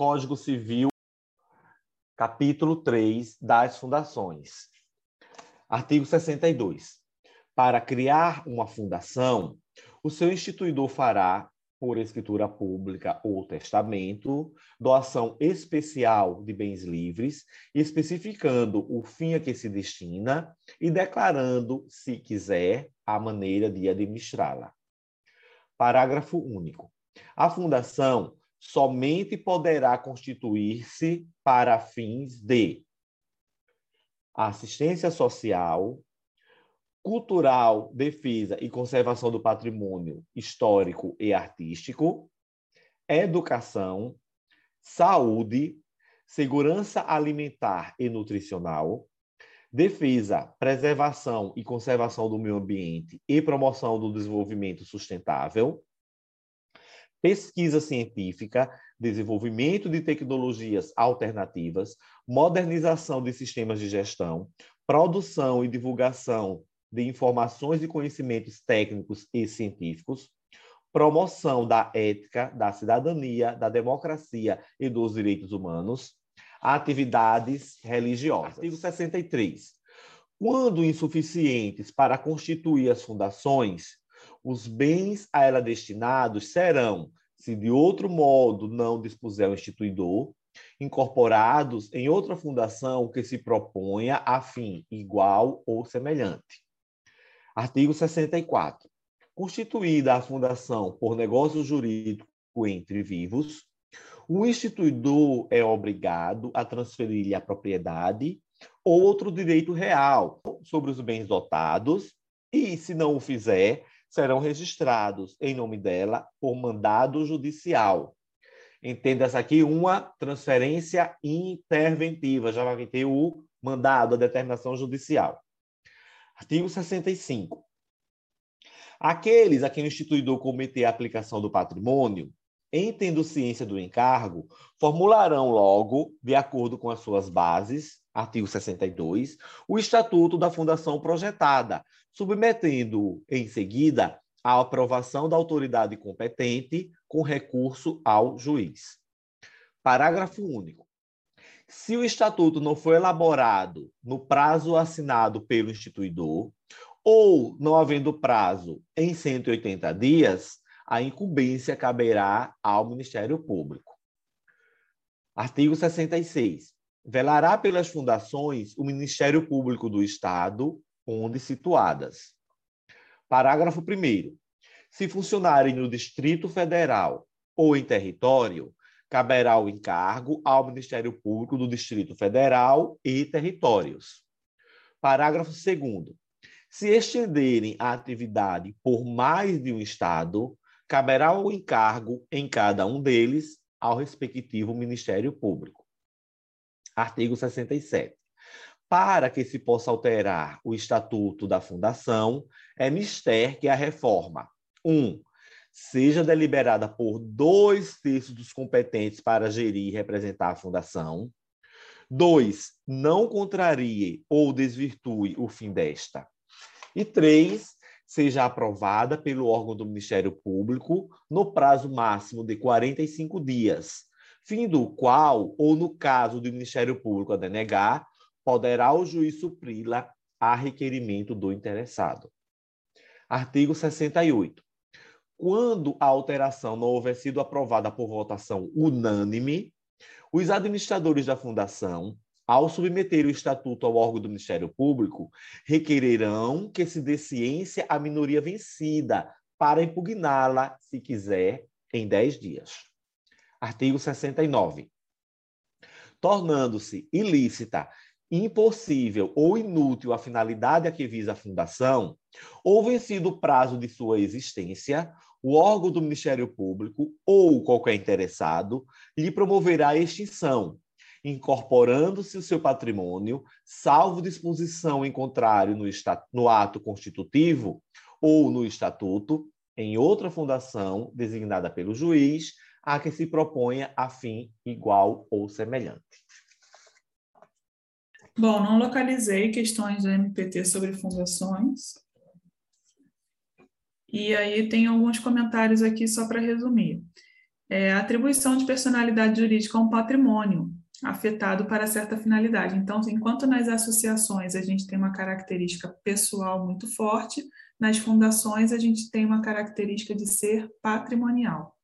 Código Civil, capítulo 3 das fundações. Artigo 62. Para criar uma fundação, o seu instituidor fará, por escritura pública ou testamento, doação especial de bens livres, especificando o fim a que se destina e declarando, se quiser, a maneira de administrá-la. Parágrafo único. A fundação somente poderá constituir-se para fins de assistência social, cultural, defesa e conservação do patrimônio histórico e artístico, educação, saúde, segurança alimentar e nutricional, defesa, preservação e conservação do meio ambiente e promoção do desenvolvimento sustentável, pesquisa científica, desenvolvimento de tecnologias alternativas, modernização de sistemas de gestão, produção e divulgação de informações e conhecimentos técnicos e científicos, promoção da ética, da cidadania, da democracia e dos direitos humanos, atividades religiosas. Artigo 63. Quando insuficientes para constituir as fundações, os bens a ela destinados serão, se de outro modo não dispuser o instituidor, incorporados em outra fundação que se proponha a fim igual ou semelhante. Artigo 64. Constituída a fundação por negócio jurídico entre vivos, o instituidor é obrigado a transferir-lhe a propriedade ou outro direito real sobre os bens dotados e, se não o fizer, serão registrados em nome dela por mandado judicial. Entenda-se aqui uma transferência interventiva, já vai ter o mandado, a determinação judicial. Artigo 65. Aqueles a quem o instituidor cometer a aplicação do patrimônio, em tendo ciência do encargo, formularão logo, de acordo com as suas bases, artigo 62, o estatuto da fundação projetada, submetendo em seguida à aprovação da autoridade competente com recurso ao juiz. Parágrafo único. Se o estatuto não for elaborado no prazo assinado pelo instituidor, ou não havendo prazo em 180 dias, a incumbência caberá ao Ministério Público. Artigo 66 velará pelas fundações o Ministério Público do Estado, onde situadas. Parágrafo 1. Se funcionarem no Distrito Federal ou em território, caberá o encargo ao Ministério Público do Distrito Federal e territórios. Parágrafo 2. Se estenderem a atividade por mais de um Estado, caberá o encargo em cada um deles ao respectivo Ministério Público. Artigo 67. Para que se possa alterar o estatuto da fundação, é mister que a reforma 1. Um, seja deliberada por dois terços dos competentes para gerir e representar a fundação. 2. Não contrarie ou desvirtue o fim desta. E 3. Seja aprovada pelo órgão do Ministério Público no prazo máximo de 45 dias, fim do qual, ou no caso do Ministério Público a denegar, poderá o juiz supri-la a requerimento do interessado. Artigo 68. Quando a alteração não houver sido aprovada por votação unânime, os administradores da fundação, ao submeter o estatuto ao órgão do Ministério Público, requererão que se dê ciência à minoria vencida para impugná-la, se quiser, em 10 dias. Artigo 69. Tornando-se ilícita, impossível ou inútil a finalidade a que visa a fundação, ou vencido o prazo de sua existência, o órgão do Ministério Público ou qualquer interessado lhe promoverá a extinção, incorporando-se o seu patrimônio, salvo disposição em contrário no, no ato constitutivo ou no estatuto, em outra fundação designada pelo juiz, a que se proponha a fim igual ou semelhante. Bom, não localizei questões do MPT sobre fundações. E aí tem alguns comentários aqui só para resumir. É atribuição de personalidade jurídica a um patrimônio afetado para certa finalidade. Então, enquanto nas associações a gente tem uma característica pessoal muito forte, nas fundações a gente tem uma característica de ser patrimonial.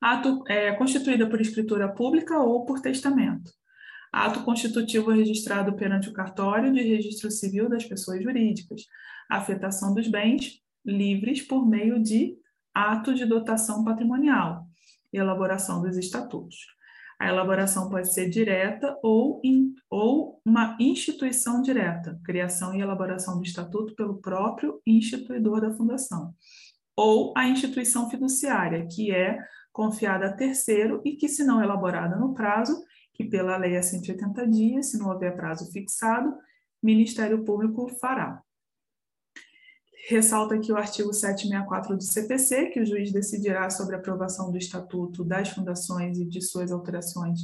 Ato é, constituída por escritura pública ou por testamento. Ato constitutivo registrado perante o cartório de registro civil das pessoas jurídicas. Afetação dos bens livres por meio de ato de dotação patrimonial. Elaboração dos estatutos. A elaboração pode ser direta ou, in, ou uma instituição direta, criação e elaboração do estatuto pelo próprio instituidor da fundação. Ou a instituição fiduciária, que é confiada a terceiro e que, se não elaborada no prazo, que pela lei é 180 dias, se não houver prazo fixado, Ministério Público fará. Ressalta aqui o artigo 764 do CPC, que o juiz decidirá sobre a aprovação do estatuto das fundações e de suas alterações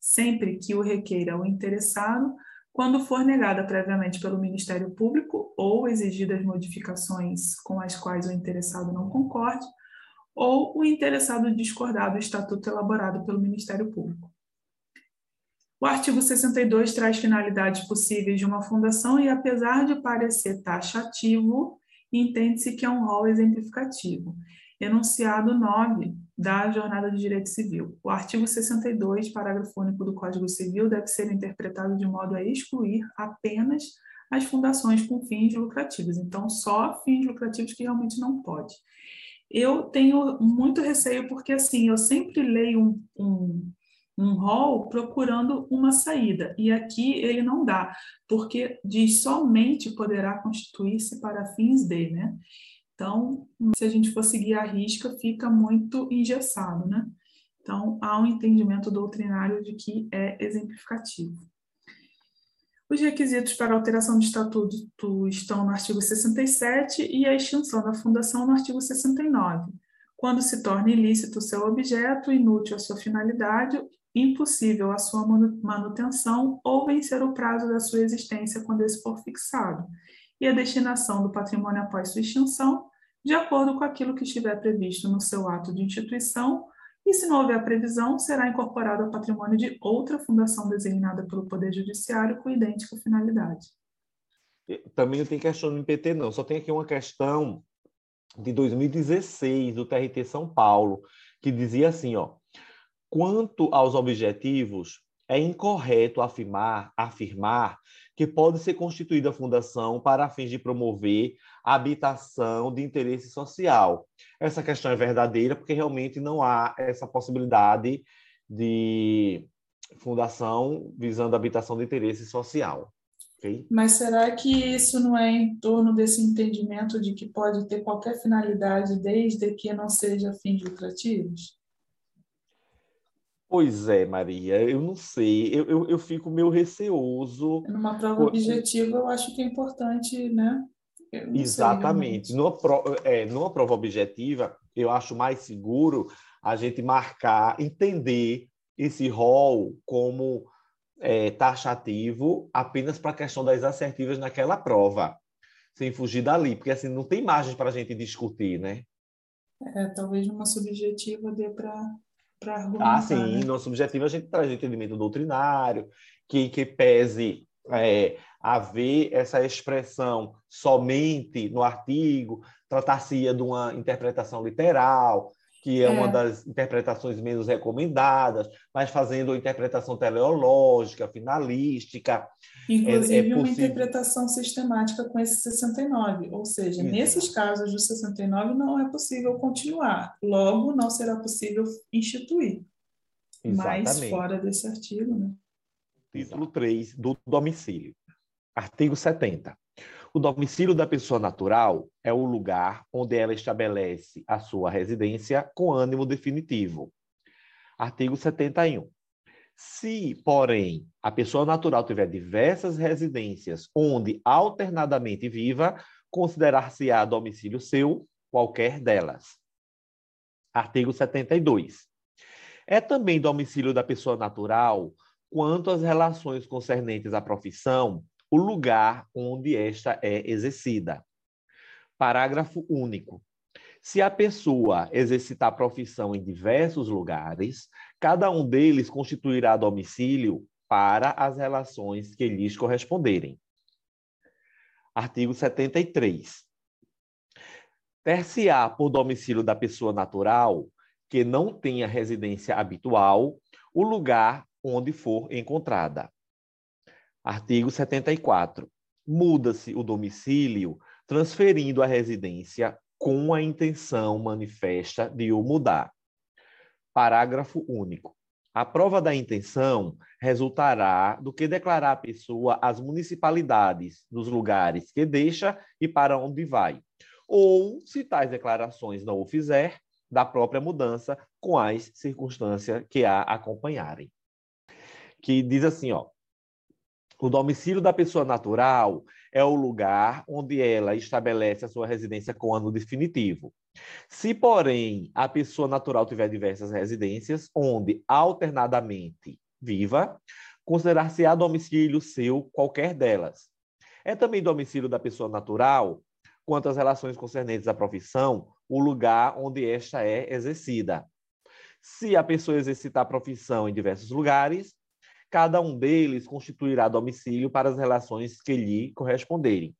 sempre que o requeira o interessado, quando for negada previamente pelo Ministério Público ou exigidas modificações com as quais o interessado não concorde, ou o interessado discordar do estatuto elaborado pelo Ministério Público. O artigo 62 traz finalidades possíveis de uma fundação e, apesar de parecer taxativo, entende-se que é um rol exemplificativo. Enunciado 9 da Jornada de Direito Civil. O artigo 62, parágrafo único do Código Civil, deve ser interpretado de modo a excluir apenas as fundações com fins lucrativos. Então, só fins lucrativos que realmente não pode. Eu tenho muito receio porque, assim, eu sempre leio um, um um rol procurando uma saída. E aqui ele não dá, porque diz somente poderá constituir-se para fins de, né? Então, se a gente for seguir a risca, fica muito engessado, né? Então, há um entendimento doutrinário de que é exemplificativo. Os requisitos para alteração de estatuto estão no artigo 67 e a extinção da fundação no artigo 69. Quando se torna ilícito o seu objeto, inútil a sua finalidade impossível a sua manutenção ou vencer o prazo da sua existência quando esse for fixado, e a destinação do patrimônio após sua extinção, de acordo com aquilo que estiver previsto no seu ato de instituição, e se não houver previsão, será incorporado ao patrimônio de outra fundação designada pelo Poder Judiciário com idêntica finalidade. Também não tem questão no IPT, não, só tem aqui uma questão de 2016 do TRT São Paulo, que dizia assim, ó, Quanto aos objetivos, é incorreto afirmar, afirmar que pode ser constituída a fundação para fins de promover a habitação de interesse social. Essa questão é verdadeira porque realmente não há essa possibilidade de fundação visando a habitação de interesse social. Okay? Mas será que isso não é em torno desse entendimento de que pode ter qualquer finalidade desde que não seja fins lucrativos? Pois é, Maria, eu não sei, eu, eu, eu fico meio receoso. Numa prova objetiva, eu acho que é importante, né? Exatamente. Numa, pro, é, numa prova objetiva, eu acho mais seguro a gente marcar, entender esse rol como é, taxativo apenas para a questão das assertivas naquela prova, sem fugir dali, porque assim não tem margem para a gente discutir, né? É, talvez numa subjetiva dê para para argumentar. Ah, sim, né? nosso objetivo é a gente trazer entendimento doutrinário, que, que pese é, haver essa expressão somente no artigo, tratar-se de uma interpretação literal, que é, é, uma das interpretações menos recomendadas, mas fazendo a interpretação teleológica, finalística. Inclusive, é, é uma interpretação sistemática com esse 69, ou seja, Exato. nesses casos do 69 não é possível continuar, logo não será possível instituir. Exatamente. Mas fora desse artigo, né? Título 3 do domicílio. Artigo 70. O domicílio da pessoa natural é o lugar onde ela estabelece a sua residência com ânimo definitivo. Artigo 71. Se, porém, a pessoa natural tiver diversas residências onde alternadamente viva, considerar-se-á domicílio seu qualquer delas. Artigo 72. É também domicílio da pessoa natural quanto às relações concernentes à profissão o lugar onde esta é exercida. Parágrafo único. Se a pessoa exercitar profissão em diversos lugares, cada um deles constituirá domicílio para as relações que lhes corresponderem. Artigo 73. Ter-se-á por domicílio da pessoa natural que não tenha residência habitual o lugar onde for encontrada. Artigo 74. Muda-se o domicílio transferindo a residência com a intenção manifesta de o mudar. Parágrafo único. A prova da intenção resultará do que declarar a pessoa às municipalidades dos lugares que deixa e para onde vai, ou, se tais declarações não o fizer, da própria mudança com as circunstâncias que a acompanharem. Que diz assim, ó, o domicílio da pessoa natural é o lugar onde ela estabelece a sua residência com ano definitivo. Se, porém, a pessoa natural tiver diversas residências, onde alternadamente viva, considerar-se-á domicílio seu qualquer delas. É também domicílio da pessoa natural, quanto às relações concernentes à profissão, o lugar onde esta é exercida. Se a pessoa exercitar a profissão em diversos lugares, cada um deles constituirá domicílio para as relações que lhe corresponderem.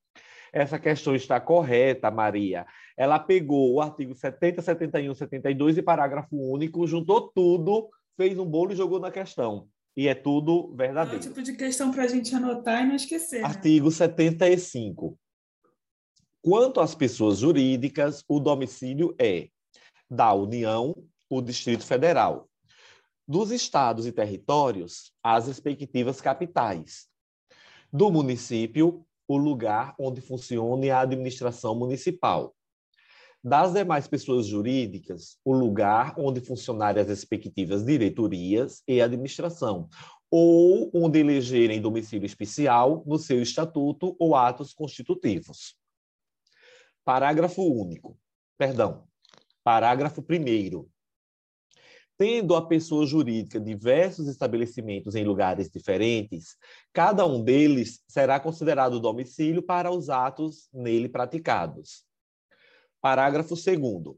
Essa questão está correta, Maria. Ela pegou o artigo 70, 71, 72 e parágrafo único, juntou tudo, fez um bolo e jogou na questão. E é tudo verdadeiro. É o tipo de questão para a gente anotar e não esquecer. Né? Artigo 75. Quanto às pessoas jurídicas, o domicílio é da União, o Distrito Federal, dos estados e territórios, as respectivas capitais. Do município, o lugar onde funcione a administração municipal. Das demais pessoas jurídicas, o lugar onde funcionarem as respectivas diretorias e administração, ou onde elegerem domicílio especial no seu estatuto ou atos constitutivos. Parágrafo único. Perdão. Parágrafo primeiro tendo a pessoa jurídica diversos estabelecimentos em lugares diferentes, cada um deles será considerado domicílio para os atos nele praticados. Parágrafo 2.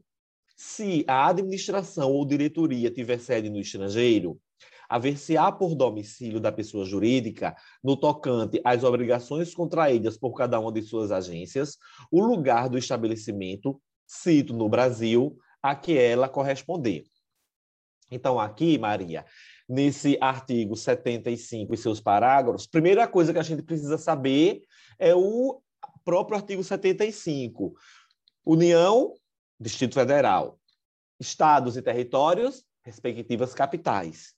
Se a administração ou diretoria tiver sede no estrangeiro, haver-se-á por domicílio da pessoa jurídica, no tocante às obrigações contraídas por cada uma de suas agências, o lugar do estabelecimento, cito no Brasil, a que ela corresponder. Então, aqui, Maria, nesse artigo 75 e seus parágrafos, primeira coisa que a gente precisa saber é o próprio artigo 75. União, Distrito Federal. Estados e territórios, respectivas capitais.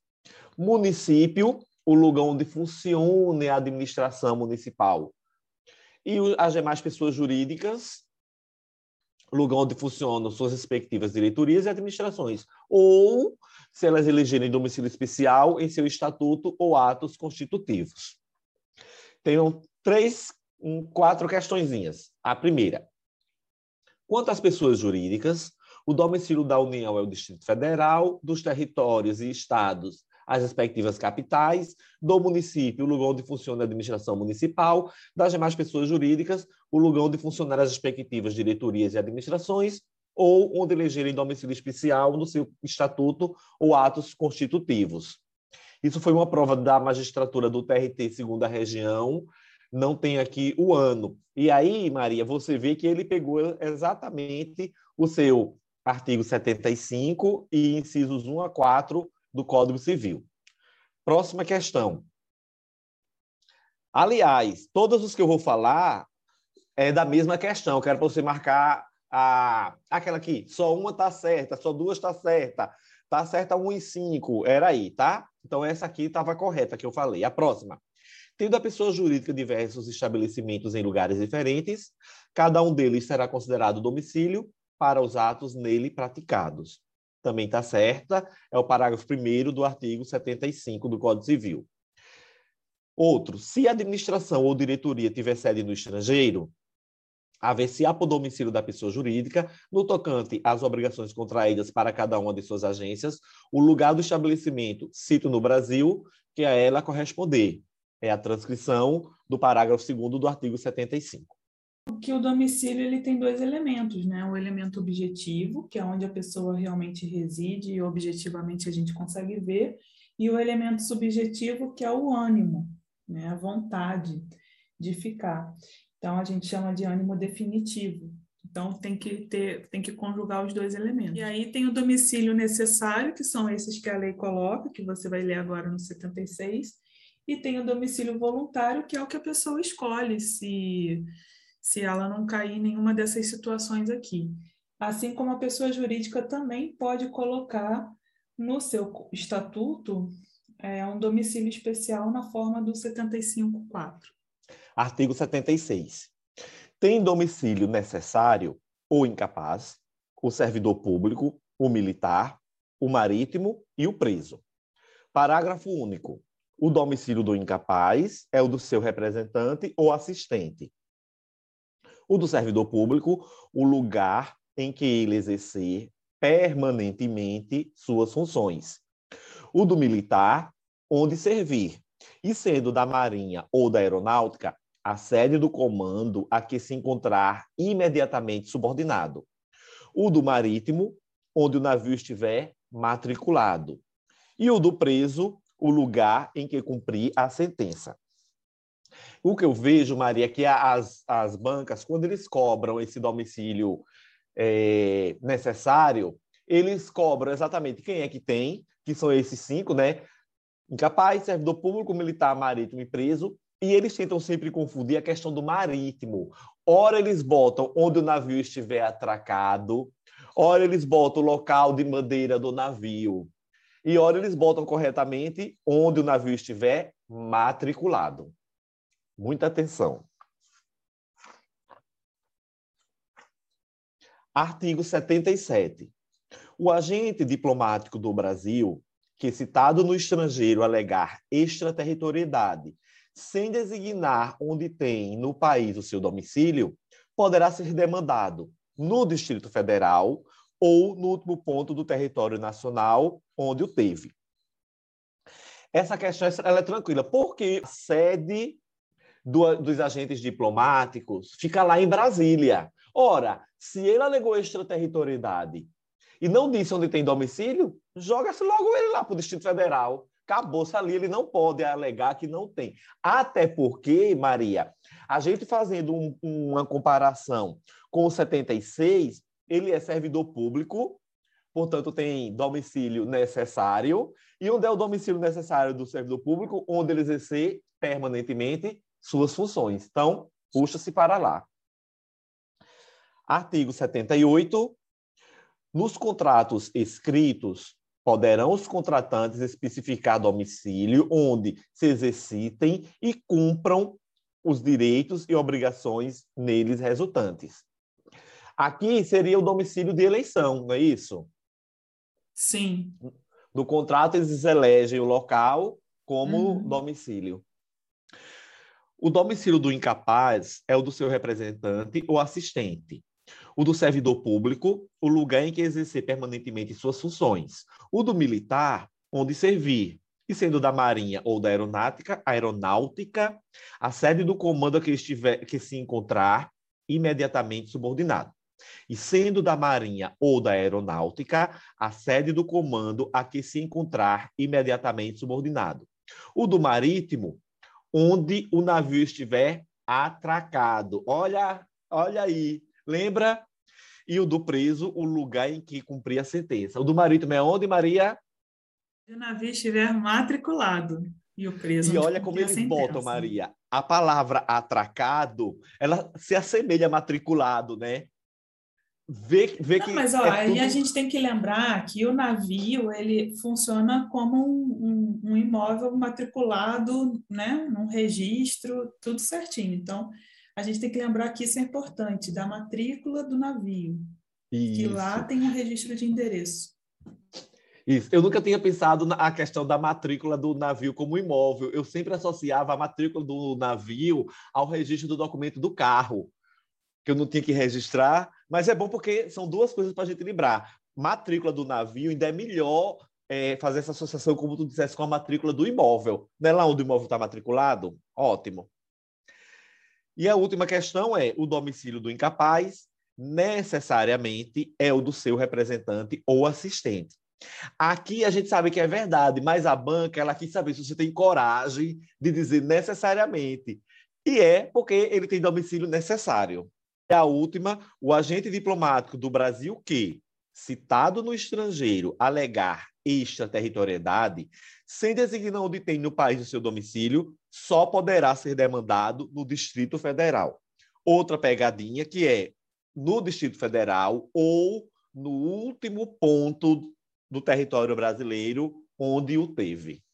Município, o lugar onde funciona a administração municipal. E as demais pessoas jurídicas, lugar onde funcionam suas respectivas diretorias e administrações, ou se elas elegerem domicílio especial em seu estatuto ou atos constitutivos. Tenho três, quatro questõezinhas. A primeira, quanto às pessoas jurídicas, o domicílio da União é o Distrito Federal, dos territórios e estados as respectivas capitais, do município, o lugar onde funciona a administração municipal, das demais pessoas jurídicas, o lugar onde funcionam as respectivas diretorias e administrações, ou onde elegerem domicílio especial no seu estatuto ou atos constitutivos. Isso foi uma prova da magistratura do TRT segunda região, não tem aqui o ano. E aí, Maria, você vê que ele pegou exatamente o seu artigo 75 e incisos 1 a 4 do Código Civil. Próxima questão. Aliás, todos os que eu vou falar é da mesma questão. Eu quero para você marcar a, aquela aqui. Só uma está certa, só duas está certa. Está certa 1 e 5. Era aí, tá? Então, essa aqui estava correta que eu falei. A próxima. Tendo a pessoa jurídica diversos estabelecimentos em lugares diferentes, cada um deles será considerado domicílio para os atos nele praticados também está certa, é o parágrafo 1 do artigo 75 do Código Civil. Outro, se a administração ou diretoria tiver sede no estrangeiro, haver-se-á por domicílio da pessoa jurídica, no tocante às obrigações contraídas para cada uma de suas agências, o lugar do estabelecimento, cito no Brasil, que a ela corresponder. É a transcrição do parágrafo 2 do artigo 75. Que o domicílio ele tem dois elementos, né? O elemento objetivo, que é onde a pessoa realmente reside e objetivamente a gente consegue ver, e o elemento subjetivo, que é o ânimo, né? A vontade de ficar. Então a gente chama de ânimo definitivo. Então tem que ter, tem que conjugar os dois elementos. E aí tem o domicílio necessário, que são esses que a lei coloca, que você vai ler agora no 76, e tem o domicílio voluntário, que é o que a pessoa escolhe se se ela não cair em nenhuma dessas situações aqui. Assim como a pessoa jurídica também pode colocar no seu estatuto é, um domicílio especial na forma do 75.4. Artigo 76. Tem domicílio necessário ou incapaz o servidor público, o militar, o marítimo e o preso. Parágrafo único. O domicílio do incapaz é o do seu representante ou assistente, o do servidor público, o lugar em que ele exercer permanentemente suas funções. O do militar, onde servir. E sendo da Marinha ou da Aeronáutica, a sede do comando a que se encontrar imediatamente subordinado. O do marítimo, onde o navio estiver matriculado. E o do preso, o lugar em que cumprir a sentença. O que eu vejo, Maria, é que as, as bancas, quando eles cobram esse domicílio é, necessário, eles cobram exatamente quem é que tem, que são esses cinco, né? Incapaz, servidor público, militar, marítimo e preso, e eles tentam sempre confundir a questão do marítimo. Ora, eles botam onde o navio estiver atracado, ora, eles botam o local de madeira do navio, e ora, eles botam corretamente onde o navio estiver matriculado. Muita atenção. Artigo 77. O agente diplomático do Brasil, que citado no estrangeiro alegar extraterritorialidade, sem designar onde tem no país o seu domicílio, poderá ser demandado no Distrito Federal ou no último ponto do território nacional onde o teve. Essa questão é tranquila, porque a sede do, dos agentes diplomáticos fica lá em Brasília. Ora, se ele alegou extraterritorialidade e não disse onde tem domicílio, joga-se logo ele lá para o Distrito Federal. Acabou-se ali, ele não pode alegar que não tem. Até porque, Maria, a gente fazendo um, uma comparação com o 76, ele é servidor público, portanto, tem domicílio necessário. E onde é o domicílio necessário do servidor público? Onde ele exercer permanentemente suas funções. Então, puxa-se para lá. Artigo 78. Nos contratos escritos, poderão os contratantes especificar domicílio onde se exercitem e cumpram os direitos e obrigações neles resultantes. Aqui seria o domicílio de eleição, não é isso? Sim. No contrato, eles elegem o local como uhum. domicílio. O domicílio do incapaz é o do seu representante ou assistente. O do servidor público, o lugar em que exercer permanentemente suas funções. O do militar, onde servir. E sendo da Marinha ou da Aeronáutica, aeronáutica, a sede do comando a que, estiver, que se encontrar imediatamente subordinado. E sendo da Marinha ou da Aeronáutica, a sede do comando a que se encontrar imediatamente subordinado. O do Marítimo, onde o navio estiver atracado. Olha, olha aí, lembra? E o do preso, o lugar em que cumpria a sentença. O do marítimo é onde, Maria? O navio estiver matriculado e o preso. E olha como eles botam, Maria. A palavra atracado, ela se assemelha a matriculado, né? Vê Não, que mas ó, é aí tudo... a gente tem que lembrar que o navio ele funciona como um, um, um, imóvel matriculado, né, num registro, tudo certinho. Então a gente tem que lembrar que isso é importante da matrícula do navio, isso. que lá tem um registro de endereço. Isso. Eu nunca tinha pensado na questão da matrícula do navio como imóvel. Eu sempre associava a matrícula do navio ao registro do documento do carro que eu não tinha que registrar, mas é bom porque são duas coisas para a gente lembrar. Matrícula do navio ainda é melhor é, fazer essa associação, como tu disseste, com a matrícula do imóvel. Não é lá onde o imóvel está matriculado? Ótimo. E a última questão é: o domicílio do incapaz necessariamente é o do seu representante ou assistente. Aqui a gente sabe que é verdade, mas a banca ela quis saber se você tem coragem de dizer necessariamente. E é porque ele tem domicílio necessário. A última, o agente diplomático do Brasil que, citado no estrangeiro, alegar extraterritorialidade, sem designar onde tem no país o seu domicílio, só poderá ser demandado no Distrito Federal. Outra pegadinha que é no Distrito Federal ou no último ponto do território brasileiro onde o teve.